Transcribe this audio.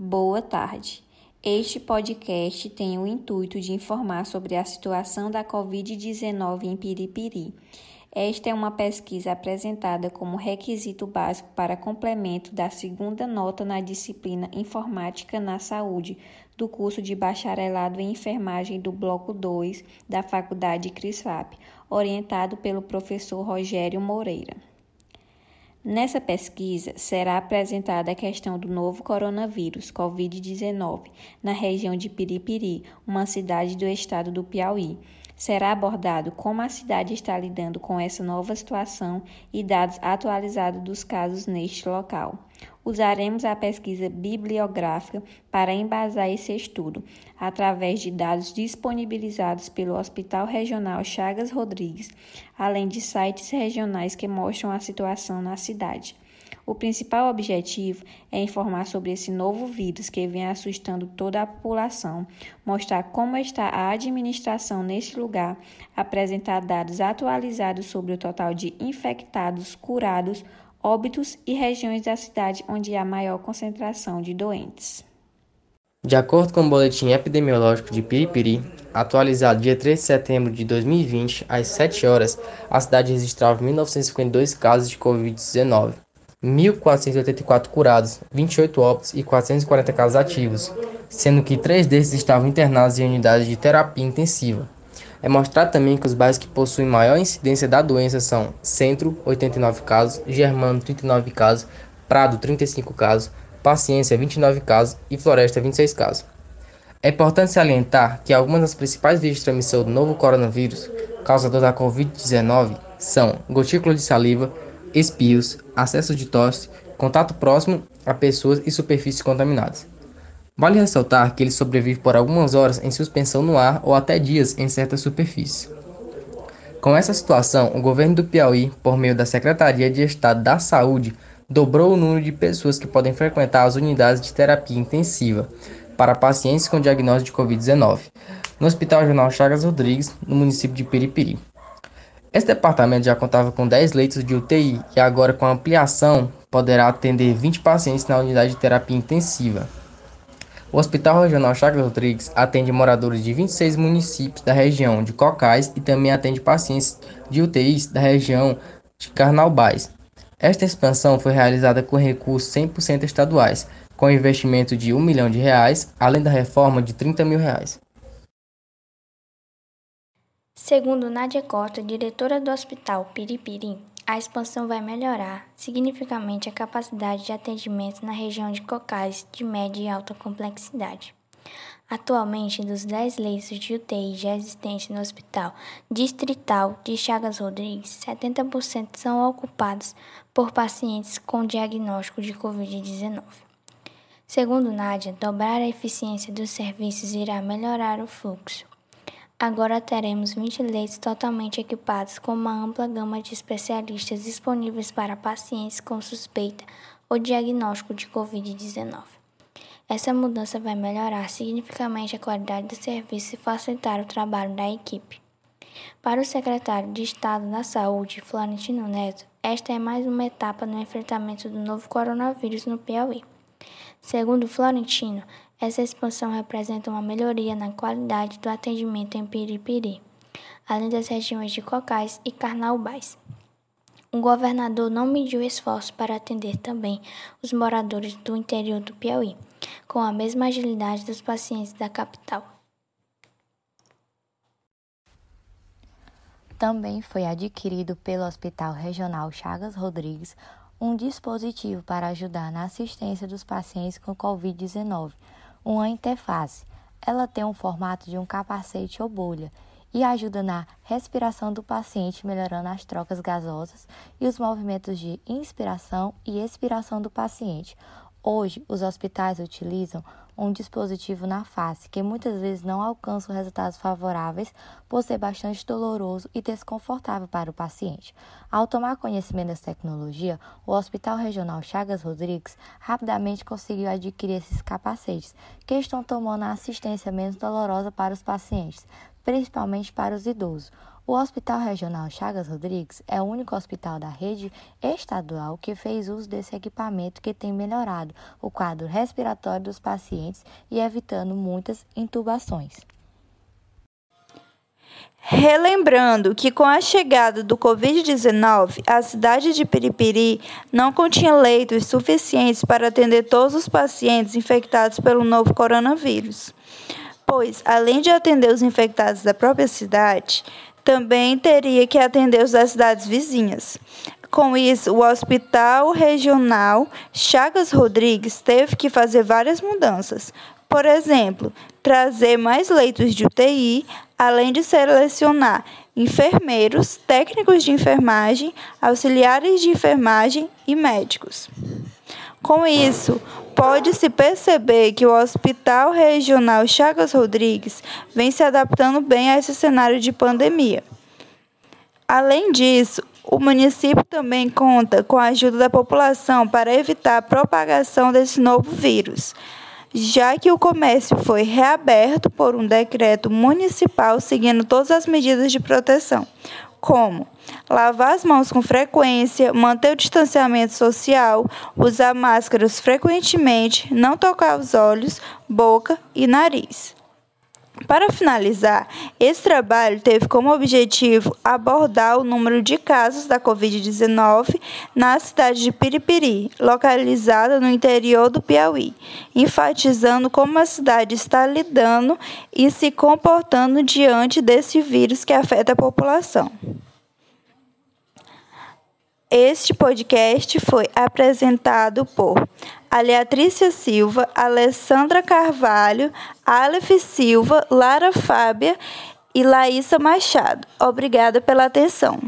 Boa tarde. Este podcast tem o intuito de informar sobre a situação da Covid-19 em Piripiri. Esta é uma pesquisa apresentada como requisito básico para complemento da segunda nota na disciplina Informática na Saúde do curso de Bacharelado em Enfermagem do Bloco 2 da Faculdade CRISFAP, orientado pelo professor Rogério Moreira. Nessa pesquisa, será apresentada a questão do novo coronavírus, Covid-19, na região de Piripiri, uma cidade do estado do Piauí. Será abordado como a cidade está lidando com essa nova situação e dados atualizados dos casos neste local. Usaremos a pesquisa bibliográfica para embasar esse estudo, através de dados disponibilizados pelo Hospital Regional Chagas Rodrigues, além de sites regionais que mostram a situação na cidade. O principal objetivo é informar sobre esse novo vírus que vem assustando toda a população, mostrar como está a administração neste lugar, apresentar dados atualizados sobre o total de infectados, curados óbitos e regiões da cidade onde há maior concentração de doentes. De acordo com o boletim epidemiológico de Piripiri, atualizado dia 3 de setembro de 2020, às 7 horas, a cidade registrava 1.952 casos de Covid-19, 1.484 curados, 28 óbitos e 440 casos ativos, sendo que três desses estavam internados em unidades de terapia intensiva. É mostrado também que os bairros que possuem maior incidência da doença são Centro, 89 casos, Germano, 39 casos, Prado, 35 casos, Paciência, 29 casos e Floresta, 26 casos. É importante salientar que algumas das principais vias de transmissão do novo coronavírus, causador da Covid-19, são gotícula de saliva, espios, acesso de tosse, contato próximo a pessoas e superfícies contaminadas. Vale ressaltar que ele sobrevive por algumas horas em suspensão no ar ou até dias em certas superfícies. Com essa situação, o governo do Piauí, por meio da Secretaria de Estado da Saúde, dobrou o número de pessoas que podem frequentar as unidades de terapia intensiva para pacientes com diagnóstico de Covid-19, no Hospital Regional Chagas Rodrigues, no município de Piripiri. Esse departamento já contava com 10 leitos de UTI e agora, com a ampliação, poderá atender 20 pacientes na unidade de terapia intensiva. O Hospital Regional Chagas Rodrigues atende moradores de 26 municípios da região de Cocais e também atende pacientes de UTIs da região de Carnaubais. Esta expansão foi realizada com recursos 100% estaduais, com investimento de 1 milhão de reais, além da reforma de 30 mil reais. Segundo Nádia Costa, diretora do Hospital Piripiri, a expansão vai melhorar significativamente a capacidade de atendimento na região de Cocais de média e alta complexidade. Atualmente, dos 10 leitos de UTI já existentes no Hospital Distrital de Chagas Rodrigues, 70% são ocupados por pacientes com diagnóstico de Covid-19. Segundo Nádia, dobrar a eficiência dos serviços irá melhorar o fluxo Agora teremos 20 leitos totalmente equipados com uma ampla gama de especialistas disponíveis para pacientes com suspeita ou diagnóstico de Covid-19. Essa mudança vai melhorar significativamente a qualidade do serviço e facilitar o trabalho da equipe. Para o secretário de Estado da Saúde, Florentino Neto, esta é mais uma etapa no enfrentamento do novo coronavírus no Piauí. Segundo Florentino, essa expansão representa uma melhoria na qualidade do atendimento em Piripiri, além das regiões de Cocais e Carnaubais. O governador não mediu esforços para atender também os moradores do interior do Piauí, com a mesma agilidade dos pacientes da capital. Também foi adquirido pelo Hospital Regional Chagas Rodrigues um dispositivo para ajudar na assistência dos pacientes com Covid-19 uma interface. Ela tem um formato de um capacete ou bolha e ajuda na respiração do paciente, melhorando as trocas gasosas e os movimentos de inspiração e expiração do paciente. Hoje, os hospitais utilizam um dispositivo na face que muitas vezes não alcança resultados favoráveis por ser bastante doloroso e desconfortável para o paciente. Ao tomar conhecimento dessa tecnologia, o Hospital Regional Chagas Rodrigues rapidamente conseguiu adquirir esses capacetes, que estão tomando a assistência menos dolorosa para os pacientes, principalmente para os idosos. O Hospital Regional Chagas Rodrigues é o único hospital da rede estadual que fez uso desse equipamento que tem melhorado o quadro respiratório dos pacientes e evitando muitas intubações. Relembrando que com a chegada do Covid-19, a cidade de Piripiri não continha leitos suficientes para atender todos os pacientes infectados pelo novo coronavírus. Pois, além de atender os infectados da própria cidade, também teria que atender os das cidades vizinhas. Com isso, o Hospital Regional Chagas Rodrigues teve que fazer várias mudanças. Por exemplo, trazer mais leitos de UTI, além de selecionar enfermeiros, técnicos de enfermagem, auxiliares de enfermagem e médicos. Com isso, pode-se perceber que o Hospital Regional Chagas Rodrigues vem se adaptando bem a esse cenário de pandemia. Além disso, o município também conta com a ajuda da população para evitar a propagação desse novo vírus, já que o comércio foi reaberto por um decreto municipal seguindo todas as medidas de proteção, como lavar as mãos com frequência, manter o distanciamento social, usar máscaras frequentemente, não tocar os olhos, boca e nariz. Para finalizar, esse trabalho teve como objetivo abordar o número de casos da Covid-19 na cidade de Piripiri, localizada no interior do Piauí, enfatizando como a cidade está lidando e se comportando diante desse vírus que afeta a população. Este podcast foi apresentado por Aleatrícia Silva, Alessandra Carvalho, Aleph Silva, Lara Fábia e Laísa Machado. Obrigada pela atenção.